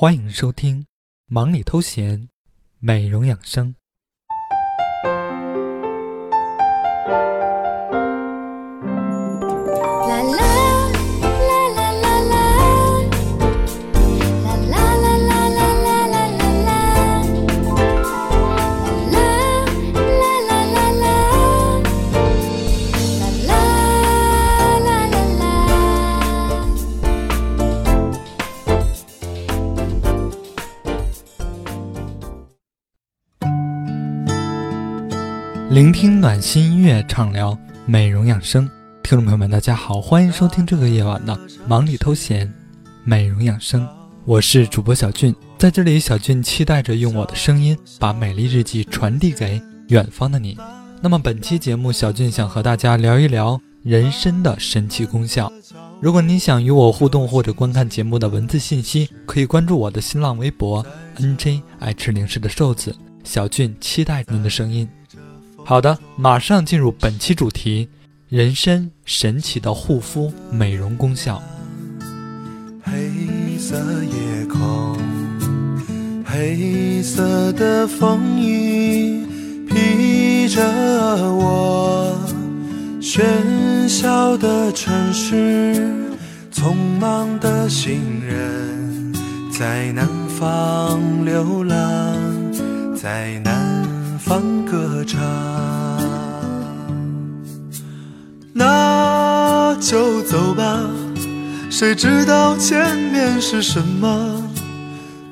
欢迎收听《忙里偷闲》，美容养生。聆听暖心音乐，畅聊美容养生。听众朋友们，大家好，欢迎收听这个夜晚的忙里偷闲，美容养生。我是主播小俊，在这里，小俊期待着用我的声音把美丽日记传递给远方的你。那么本期节目，小俊想和大家聊一聊人参的神奇功效。如果你想与我互动或者观看节目的文字信息，可以关注我的新浪微博 nj 爱吃零食的瘦子小俊，期待您的声音。好的，马上进入本期主题：人参神奇的护肤美容功效。黑色夜空，黑色的风衣披着我，喧嚣的城市，匆忙的行人，在南方流浪，在南方歌唱。那就走吧，谁知道前面是什么？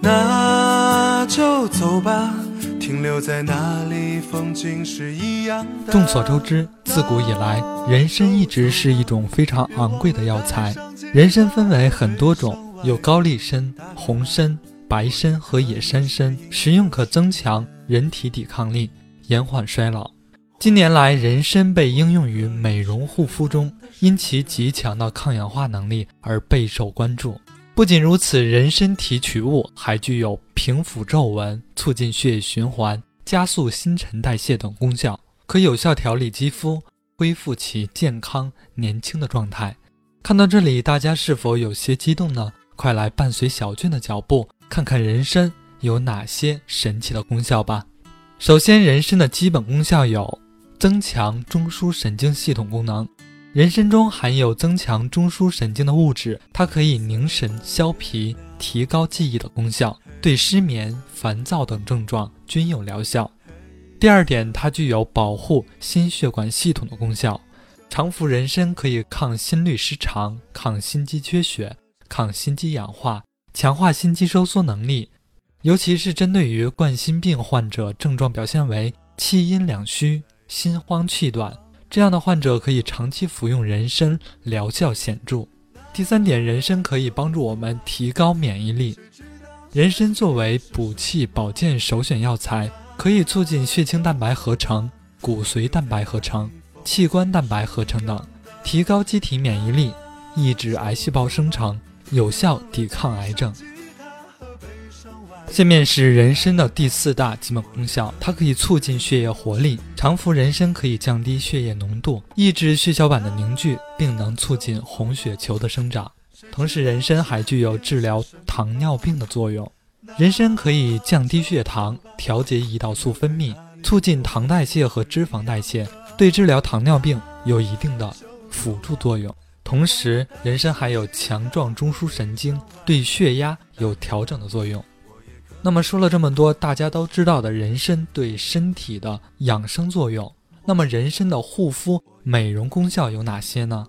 那就走吧，停留在那里，风景是一样的。众所周知，自古以来，人参一直是一种非常昂贵的药材。人参分为很多种，有高丽参、红参、白参和野山参，食用可增强人体抵抗力，延缓衰老。近年来，人参被应用于美容护肤中，因其极强的抗氧化能力而备受关注。不仅如此，人参提取物还具有平抚皱纹、促进血液循环、加速新陈代谢等功效，可有效调理肌肤，恢复其健康年轻的状态。看到这里，大家是否有些激动呢？快来伴随小俊的脚步，看看人参有哪些神奇的功效吧。首先，人参的基本功效有。增强中枢神经系统功能，人参中含有增强中枢神经的物质，它可以凝神消疲、提高记忆的功效，对失眠、烦躁等症状均有疗效。第二点，它具有保护心血管系统的功效，常服人参可以抗心律失常、抗心肌缺血、抗心肌氧化，强化心肌收缩能力，尤其是针对于冠心病患者，症状表现为气阴两虚。心慌气短，这样的患者可以长期服用人参，疗效显著。第三点，人参可以帮助我们提高免疫力。人参作为补气保健首选药材，可以促进血清蛋白合成、骨髓蛋白合成、器官蛋白合成等，提高机体免疫力，抑制癌细胞生成，有效抵抗癌症。下面是人参的第四大基本功效，它可以促进血液活力。常服人参可以降低血液浓度，抑制血小板的凝聚，并能促进红血球的生长。同时，人参还具有治疗糖尿病的作用。人参可以降低血糖，调节胰岛素分泌，促进糖代谢和脂肪代谢，对治疗糖尿病有一定的辅助作用。同时，人参还有强壮中枢神经，对血压有调整的作用。那么说了这么多，大家都知道的人参对身体的养生作用，那么人参的护肤美容功效有哪些呢？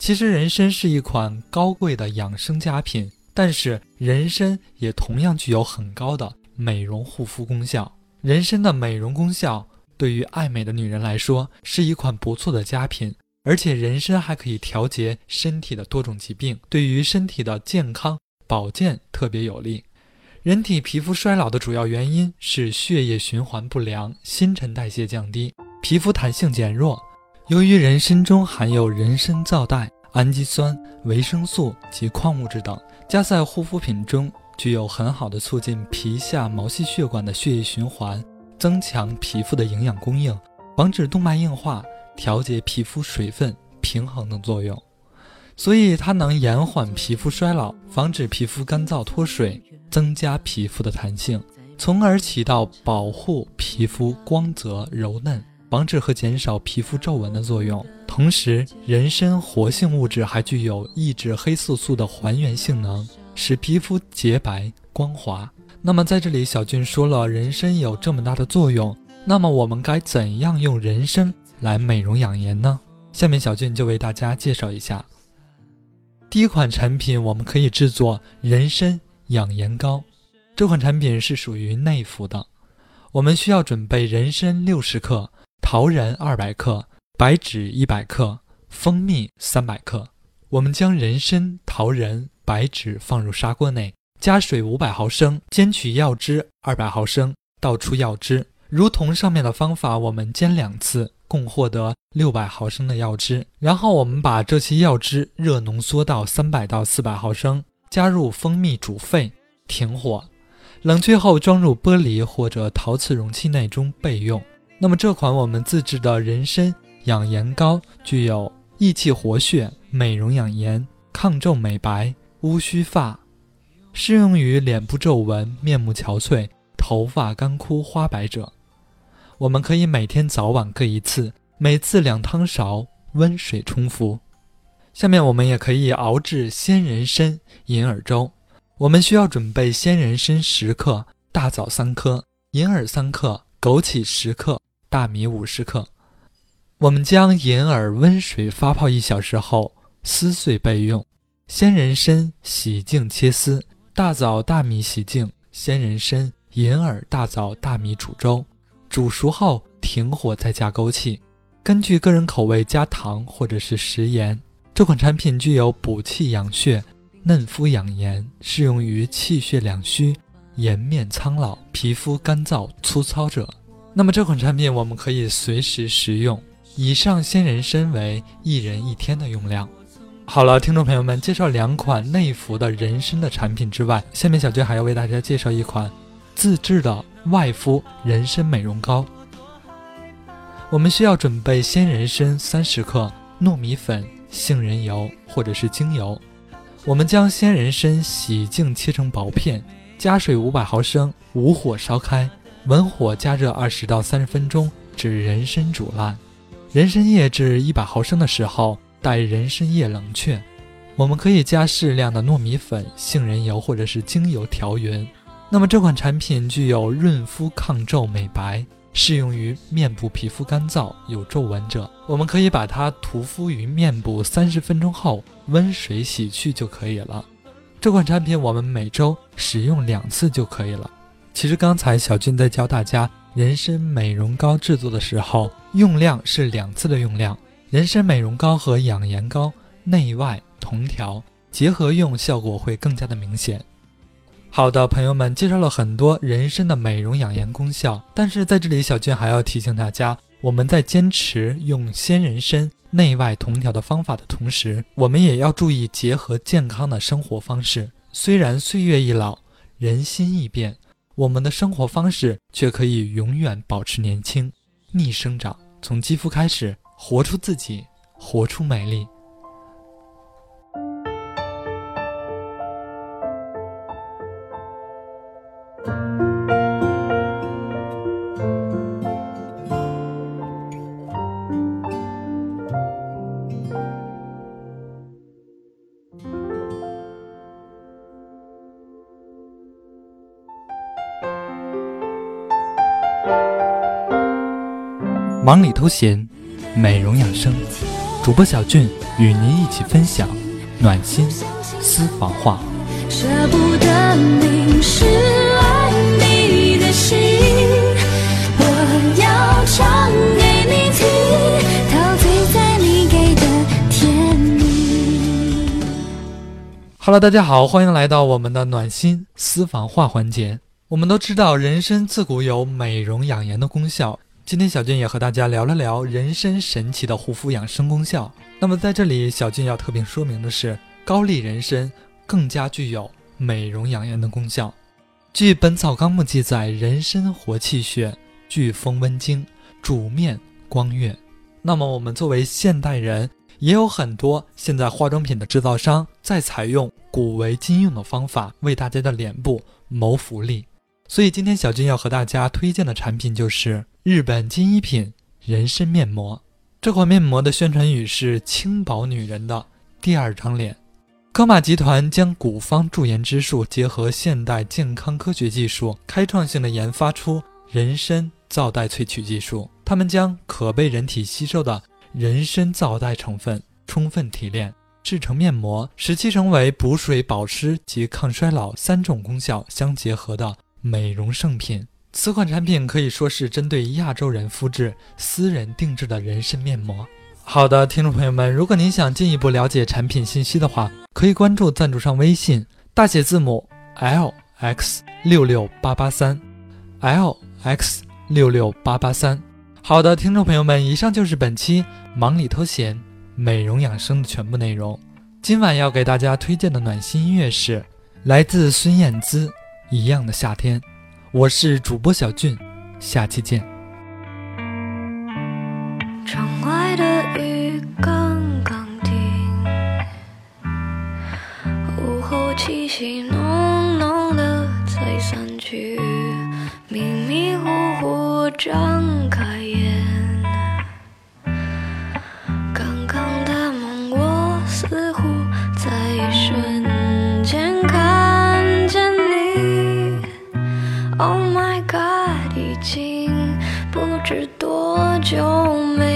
其实人参是一款高贵的养生佳品，但是人参也同样具有很高的美容护肤功效。人参的美容功效对于爱美的女人来说是一款不错的佳品，而且人参还可以调节身体的多种疾病，对于身体的健康保健特别有利。人体皮肤衰老的主要原因是血液循环不良、新陈代谢降低、皮肤弹性减弱。由于人参中含有人参皂苷、氨基酸、维生素及矿物质等，加在护肤品中具有很好的促进皮下毛细血管的血液循环、增强皮肤的营养供应、防止动脉硬化、调节皮肤水分平衡等作用。所以它能延缓皮肤衰老，防止皮肤干燥脱水。增加皮肤的弹性，从而起到保护皮肤光泽柔嫩、防止和减少皮肤皱纹的作用。同时，人参活性物质还具有抑制黑色素的还原性能，使皮肤洁白光滑。那么，在这里，小俊说了人参有这么大的作用，那么我们该怎样用人参来美容养颜呢？下面小俊就为大家介绍一下。第一款产品，我们可以制作人参养颜膏。这款产品是属于内服的。我们需要准备人参六十克、桃仁二百克、白芷一百克、蜂蜜三百克。我们将人参、桃仁、白芷放入砂锅内，加水五百毫升，煎取药汁二百毫升，倒出药汁。如同上面的方法，我们煎两次。共获得六百毫升的药汁，然后我们把这些药汁热浓缩到三百到四百毫升，加入蜂蜜煮沸，停火，冷却后装入玻璃或者陶瓷容器内中备用。那么这款我们自制的人参养颜膏具有益气活血、美容养颜、抗皱美白、乌须发，适用于脸部皱纹、面目憔悴、头发干枯花白者。我们可以每天早晚各一次，每次两汤勺温水冲服。下面我们也可以熬制鲜人参银耳粥。我们需要准备鲜人参十克、大枣三颗、银耳三克、枸杞十克、大米五十克。我们将银耳温水发泡一小时后撕碎备用。鲜人参洗净切丝，大枣、大米洗净，鲜人参、银耳、大枣、大米煮粥。煮熟后停火，再加枸杞，根据个人口味加糖或者是食盐。这款产品具有补气养血、嫩肤养颜，适用于气血两虚、颜面苍老、皮肤干燥粗糙者。那么这款产品我们可以随时食用。以上鲜人参为一人一天的用量。好了，听众朋友们，介绍两款内服的人参的产品之外，下面小娟还要为大家介绍一款自制的。外敷人参美容膏，我们需要准备鲜人参三十克、糯米粉、杏仁油或者是精油。我们将鲜人参洗净切成薄片，加水五百毫升，武火烧开，文火加热二十到三十分钟，至人参煮烂。人参液至一百毫升的时候，待人参液冷却，我们可以加适量的糯米粉、杏仁油或者是精油调匀。那么这款产品具有润肤、抗皱、美白，适用于面部皮肤干燥、有皱纹者。我们可以把它涂敷于面部三十分钟后，温水洗去就可以了。这款产品我们每周使用两次就可以了。其实刚才小俊在教大家人参美容膏制作的时候，用量是两次的用量。人参美容膏和养颜膏内外同调，结合用效果会更加的明显。好的，朋友们，介绍了很多人参的美容养颜功效，但是在这里，小俊还要提醒大家，我们在坚持用鲜人参内外同调的方法的同时，我们也要注意结合健康的生活方式。虽然岁月易老，人心易变，我们的生活方式却可以永远保持年轻。逆生长，从肌肤开始，活出自己，活出美丽。忙里偷闲，美容养生，主播小俊与您一起分享暖心私房话。舍不得淋湿爱你的心，我要唱给你听，陶醉在你给的甜蜜。Hello，大家好，欢迎来到我们的暖心私房话环节。我们都知道，人参自古有美容养颜的功效。今天小俊也和大家聊了聊人参神奇的护肤养生功效。那么在这里，小俊要特别说明的是，高丽人参更加具有美容养颜的功效。据《本草纲目》记载，人参活气血，聚风温经，主面光悦。那么我们作为现代人，也有很多现在化妆品的制造商在采用古为今用的方法为大家的脸部谋福利。所以今天小军要和大家推荐的产品就是日本金一品人参面膜。这款面膜的宣传语是“轻薄女人的第二张脸”。科马集团将古方驻颜之术结合现代健康科学技术，开创性的研发出人参皂苷萃取技术。他们将可被人体吸收的人参皂苷成分充分提炼制成面膜，使其成为补水、保湿及抗衰老三种功效相结合的美容圣品。此款产品可以说是针对亚洲人肤质私人定制的人参面膜。好的，听众朋友们，如果您想进一步了解产品信息的话，可以关注赞助商微信，大写字母 L X 六六八八三，L X 六六八八三。好的，听众朋友们，以上就是本期忙里偷闲美容养生的全部内容。今晚要给大家推荐的暖心音乐是来自孙燕姿《一样的夏天》。我是主播小俊，下期见。是多久没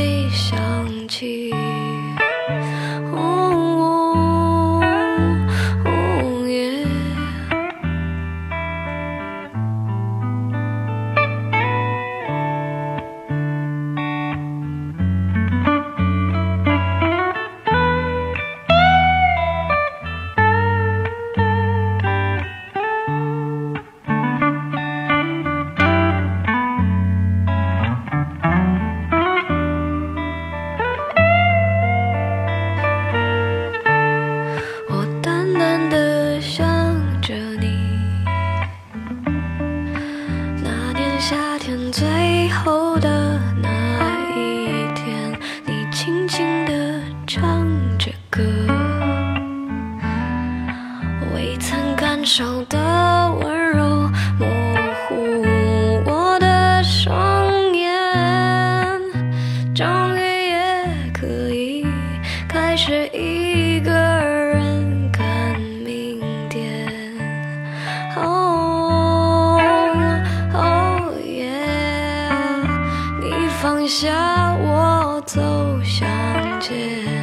着歌，未曾感受的温柔模糊我的双眼，终于也可以开始一个人看明天。哦哦耶！你放下我走向前。